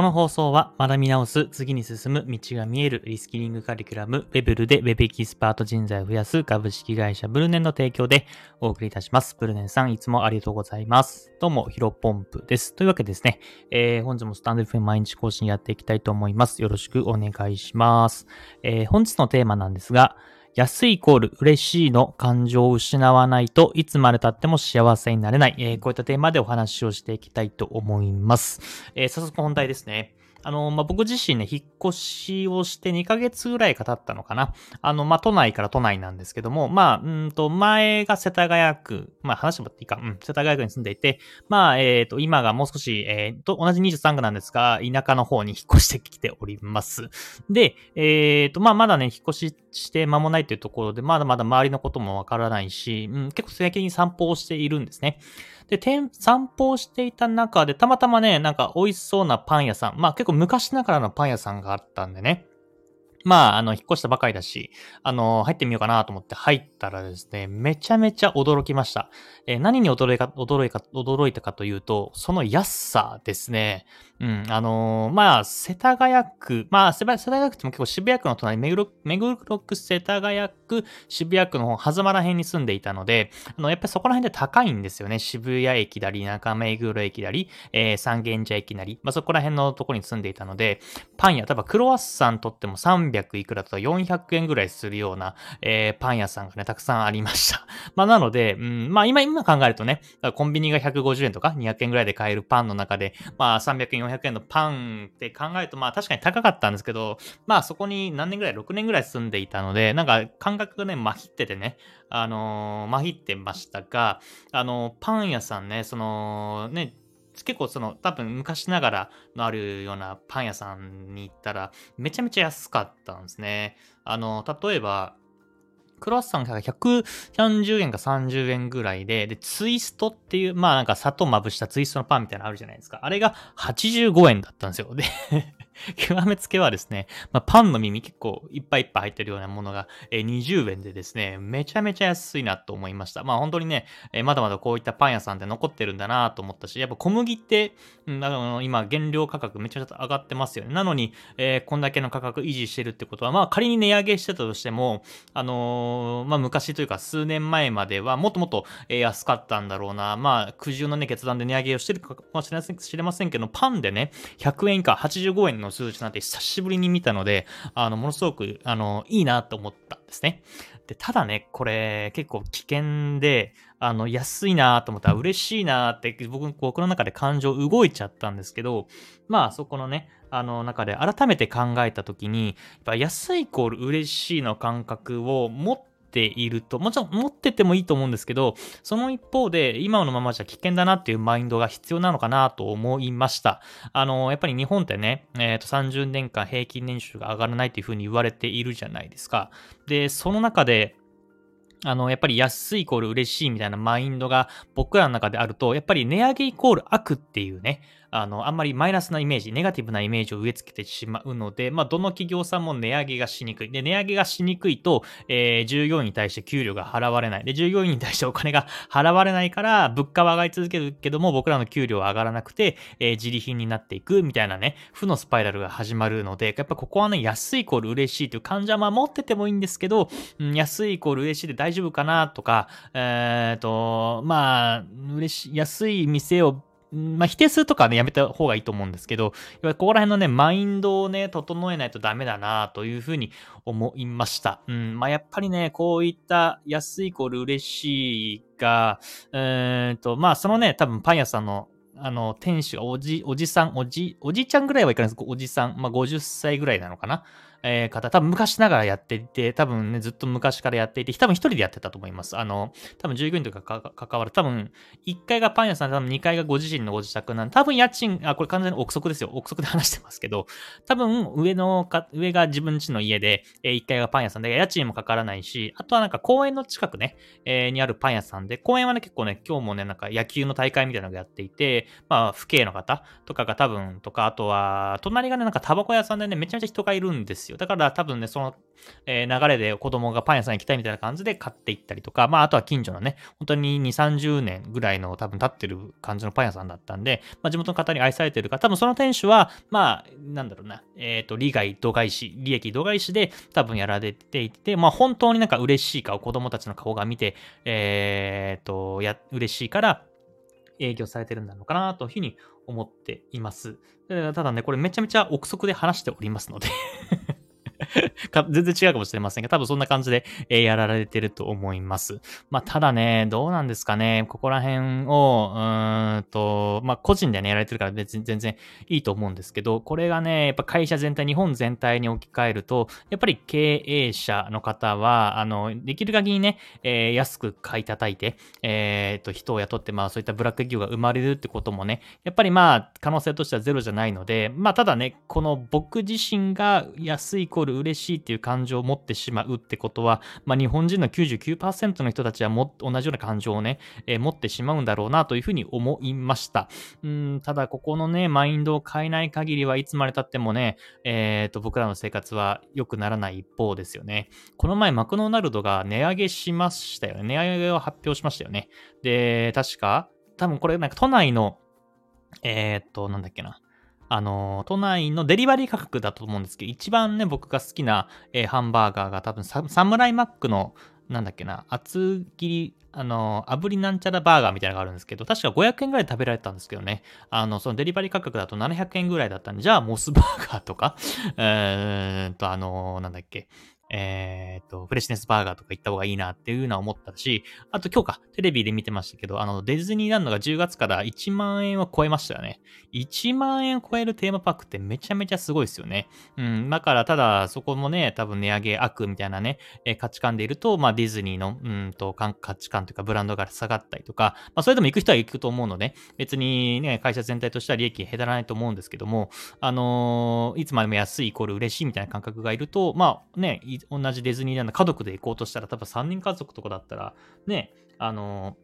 この放送は学び直す、次に進む道が見えるリスキリングカリキュラム、ウェブルで Web エキスパート人材を増やす株式会社ブルネンの提供でお送りいたします。ブルネンさん、いつもありがとうございます。どうも、ヒロポンプです。というわけでですね、えー、本日もスタンド FM 毎日更新やっていきたいと思います。よろしくお願いします。えー、本日のテーマなんですが、安いイコール嬉しいの感情を失わないといつまで経っても幸せになれない、えー、こういったテーマでお話をしていきたいと思います。えー、早速本題ですね。あの、まあ、僕自身ね、引っ越しをして2ヶ月ぐらいか経ったのかな。あの、まあ、都内から都内なんですけども、まあ、うんと、前が世田谷区、まあ、話してもらっていいか、うん、世田谷区に住んでいて、まあ、えっ、ー、と、今がもう少し、えー、と、同じ23区なんですが、田舎の方に引っ越してきております。で、えっ、ー、と、まあ、まだね、引っ越しして間もないというところで、まだまだ周りのこともわからないし、うん、結構最近散歩をしているんですね。で、散歩をしていた中で、たまたまね、なんか美味しそうなパン屋さん、まあ結構構昔ながらのパン屋さんがあったんでね、まあ、あの、引っ越したばかりだし、あの、入ってみようかなと思って入ったらですね、めちゃめちゃ驚きました。えー、何に驚いか、驚いか、驚いたかというと、その安さですね。うん、あのー、まあ、世田谷区、まあ、世田谷区っても結構渋谷区の隣、目黒、目黒区世田谷区、渋谷区の方、狭間ら辺に住んでいたので、あの、やっぱりそこら辺で高いんですよね。渋谷駅なり、中目黒駅なり、えー、三軒茶駅なり、まあ、そこら辺のところに住んでいたので、パン屋、例えばクロワッサンとっても300いくらと400円ぐらいするような、えー、パン屋さんがね、たくさんありました。まあ、なので、うん、まあ、今、今考えるとね、コンビニが150円とか200円ぐらいで買えるパンの中で、まあ、300円、400円のパンって考えると、まあ、確かに高かったんですけど、まあ、そこに何年ぐらい、6年ぐらい住んでいたので、なんか感覚がね、まひっててね、あのー、まひってましたが、あのー、パン屋さんね、その、ね、結構その多分昔ながらのあるようなパン屋さんに行ったらめちゃめちゃ安かったんですね。あの、例えば、クロワッサンが130円か30円ぐらいで、で、ツイストっていう、まあなんか砂糖まぶしたツイストのパンみたいなのあるじゃないですか。あれが85円だったんですよ。で 極めつけはですね、まあ、パンの耳結構いっぱいいっぱい入ってるようなものが、えー、20円でですね、めちゃめちゃ安いなと思いました。まあ本当にね、えー、まだまだこういったパン屋さんって残ってるんだなと思ったし、やっぱ小麦って、うん、あの今原料価格めちゃめちゃ上がってますよね。なのに、えー、こんだけの価格維持してるってことは、まあ仮に値上げしてたとしても、あのまあ昔というか数年前まではもっともっと、安かったんだろうな。まあ苦渋のね、決断で値上げをしてるかもしれませんけど、パンでね、100円以下85円のの数字なんて久しぶりに見たので、あの、ものすごく、あの、いいなと思ったんですね。で、ただね、これ結構危険で、あの、安いなと思ったら嬉しいなって僕、僕の中で感情動いちゃったんですけど、まあそこのね、あの中で改めて考えた時に、やっぱ安いイコール嬉しいの感覚を持っていると、もちろん持っててもいいと思うんですけど、その一方で今のままじゃ危険だなっていうマインドが必要なのかなと思いました。あの、やっぱり日本ってね、えっ、ー、と30年間平均年収が上がらないっていうふうに言われているじゃないですか。で、その中で、あの、やっぱり安いイコール嬉しいみたいなマインドが僕らの中であると、やっぱり値上げイコール悪っていうね、あの、あんまりマイナスなイメージ、ネガティブなイメージを植え付けてしまうので、まあ、どの企業さんも値上げがしにくい。で、値上げがしにくいと、えー、従業員に対して給料が払われない。で、従業員に対してお金が払われないから、物価は上がり続けるけども、僕らの給料は上がらなくて、えー、自利品になっていくみたいなね、負のスパイラルが始まるので、やっぱここはね、安いイコール嬉しいという患者は持っててもいいんですけど、うん、安いイコール嬉しいで大丈夫かなとか、えっ、ー、と、まあ、嬉しい、安い店をまあ、否定するとかね、やめた方がいいと思うんですけど、ここら辺のね、マインドをね、整えないとダメだなというふうに思いました。うん、まあ、やっぱりね、こういった安いイコール嬉しいが、えーと、まあ、そのね、多分パン屋さんのあの、店主がおじ、おじさん、おじ、おじちゃんぐらいはいかないです。おじさん、まあ、50歳ぐらいなのかな。えー、方、多分昔ながらやっていて、多分ね、ずっと昔からやっていて、多分一人でやってたと思います。あの、多分従業員とかか関わる、多分1階がパン屋さんで、多分2階がご自身のご自宅なんで、多分家賃、あ、これ完全に憶測ですよ。憶測で話してますけど、多分上のか、上が自分家の家で、えー、1階がパン屋さんで、家賃もかからないし、あとはなんか公園の近くね、えー、にあるパン屋さんで、公園はね、結構ね、今日もね、なんか野球の大会みたいなのがやっていて、まあ、府警の方とかが多分、とか、あとは、隣がね、なんかタバコ屋さんでね、めちゃめちゃ人がいるんですよですよ。だから多分ね、その、え、流れで子供がパン屋さん行きたいみたいな感じで買っていったりとか、まあ、あとは近所のね、本当に2、30年ぐらいの多分経ってる感じのパン屋さんだったんで、まあ、地元の方に愛されてるから、多分その店主は、まあ、なんだろうな、えっ、ー、と、利害度外視、利益度外視で多分やられていて、まあ、本当になんか嬉しい顔、子供たちの顔が見て、えっ、ー、と、や、嬉しいから、営業されてるんだろうかなというふうに思っています。ただね、これめちゃめちゃ憶測で話しておりますので 全然違うかもしれませんが、多分そんな感じで、えー、やられてると思います。まあ、ただね、どうなんですかね。ここら辺を、うーんと、まあ、個人でね、やられてるから別に全然いいと思うんですけど、これがね、やっぱ会社全体、日本全体に置き換えると、やっぱり経営者の方は、あの、できる限りね、えー、安く買い叩いて、えっ、ー、と、人を雇って、まあ、そういったブラック企業が生まれるってこともね、やっぱりまあ、可能性としてはゼロじゃないので、まあ、ただね、この僕自身が安いイコール嬉しいっていう感情を持ってしまうってことは、まあ、日本人の99%の人たちはも同じような感情をね、えー、持ってしまうんだろうなというふうに思いました。うんただ、ここのね、マインドを変えない限りはいつまで経ってもね、えっ、ー、と、僕らの生活は良くならない一方ですよね。この前、マクドナルドが値上げしましたよね。値上げを発表しましたよね。で、確か、多分これなんか都内の、えっ、ー、と、なんだっけな。あの、都内のデリバリー価格だと思うんですけど、一番ね、僕が好きな、えー、ハンバーガーが多分サ、サムライマックの、なんだっけな、厚切り、あの、炙りなんちゃらバーガーみたいなのがあるんですけど、確か500円ぐらい食べられたんですけどね、あの、そのデリバリー価格だと700円ぐらいだったんで、じゃあモスバーガーとか、えーと、あの、なんだっけ、えっ、と、フレッシュネスバーガーとか行った方がいいなっていうのは思ったし、あと今日か、テレビで見てましたけど、あの、ディズニーランドが10月から1万円を超えましたよね。1万円超えるテーマパークってめちゃめちゃすごいですよね。うん、だからただそこもね、多分値上げ悪みたいなね、え、価値観でいると、まあディズニーの、うんと、価値観というかブランドが下がったりとか、まあそれでも行く人は行くと思うので、別にね、会社全体としては利益減らないと思うんですけども、あのー、いつまでも安いイコール嬉しいみたいな感覚がいると、まあね、同じディズニーランド家族で行こうとしたら、多分3人家族とかだったら、ね、あの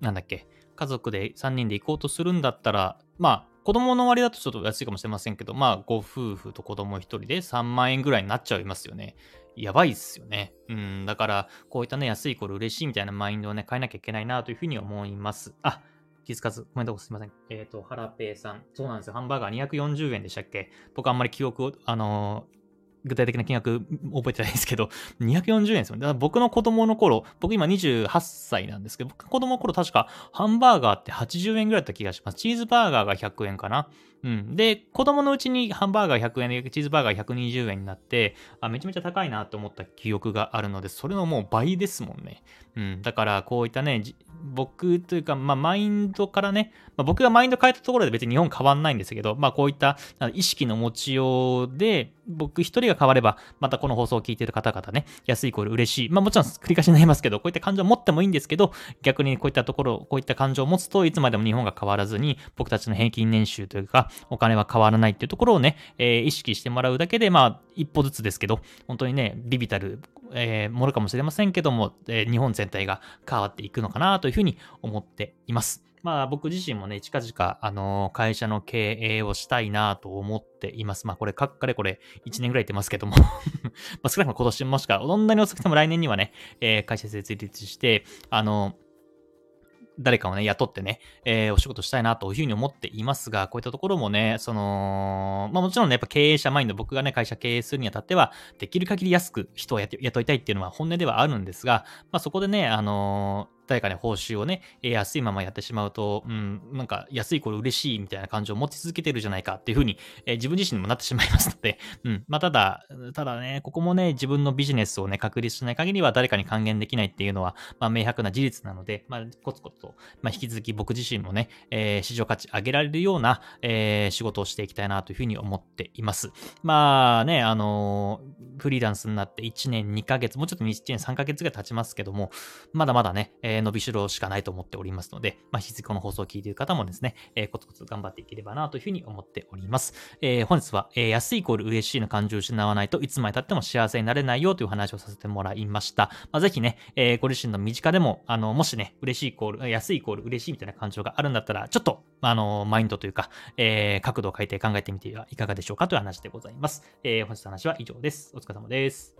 ー、なんだっけ、家族で3人で行こうとするんだったら、まあ、子供の割だとちょっと安いかもしれませんけど、まあ、ご夫婦と子供1人で3万円ぐらいになっちゃいますよね。やばいっすよね。うん、だから、こういったね、安い頃嬉しいみたいなマインドをね、変えなきゃいけないなというふうに思います。あ、気づかず、コメントすいません。えっ、ー、と、ハラペーさん。そうなんですよ。ハンバーガー240円でしたっけ？僕あんまり記憶を、あのー具体的な金額覚えてないですけど、240円ですよね。だから僕の子供の頃、僕今28歳なんですけど、僕子供の頃確かハンバーガーって80円ぐらいだった気がします。チーズバーガーが100円かな。うん。で、子供のうちにハンバーガー100円でチーズバーガー120円になって、あ、めちゃめちゃ高いなと思った記憶があるので、それのもう倍ですもんね。うん。だからこういったね、僕というか、まあ、マインドからね、まあ、僕がマインド変えたところで別に日本変わんないんですけど、まあ、こういった意識の持ちようで、僕一人が変われば、またこの放送を聞いている方々ね、安いイコール嬉しい。まあ、もちろん繰り返しになりますけど、こういった感情を持ってもいいんですけど、逆にこういったところ、こういった感情を持つといつまでも日本が変わらずに、僕たちの平均年収というか、お金は変わらないっていうところをね、えー、意識してもらうだけで、まあ、一歩ずつですけど、本当にね、ビビたるえー、ものかもしれませんけども、えー、日本全体が変わっていくのかなというふうに思っています。まあ僕自身もね、近々、あのー、会社の経営をしたいなと思っています。まあこれ、かっかれこれ、1年ぐらい言ってますけども まあ少なくとも今年もしか、どんなに遅くても来年にはね、えー、会社設立して、あのー誰かをね、雇ってね、えー、お仕事したいなというふうに思っていますが、こういったところもね、その、まあもちろんね、やっぱ経営者マインド、僕がね、会社経営するにあたっては、できる限り安く人を雇いたいっていうのは本音ではあるんですが、まあそこでね、あのー誰かね、報酬をね、安いままやってしまうと、うん、なんか安いこれ嬉しいみたいな感情を持ち続けてるじゃないかっていうふうに、えー、自分自身にもなってしまいますので、うん、まあただ、ただね、ここもね、自分のビジネスをね、確立しない限りは誰かに還元できないっていうのは、まあ明白な事実なので、まあコツコツと、まあ引き続き僕自身もね、えー、市場価値上げられるような、えー、仕事をしていきたいなというふうに思っています。まあね、あのー、フリーランスになって1年2ヶ月、もうちょっと1年3ヶ月ぐらい経ちますけども、まだまだね、えー、伸びしろしかないと思っておりますので、まあ、引き続きこの放送を聞いている方もですね、えー、コツコツ頑張っていければなというふうに思っております。えー、本日は、えー、安いイコール嬉しいの感情を失わないといつまで経っても幸せになれないよという話をさせてもらいました。まあ、ぜひね、えー、ご自身の身近でも、あの、もしね、嬉しいイコール、安いイコール嬉しいみたいな感情があるんだったら、ちょっと、あの、マインドというか、えー、角度を変えて考えてみてはいかがでしょうかという話でございます。えー、本日の話は以上です。お疲れ様です。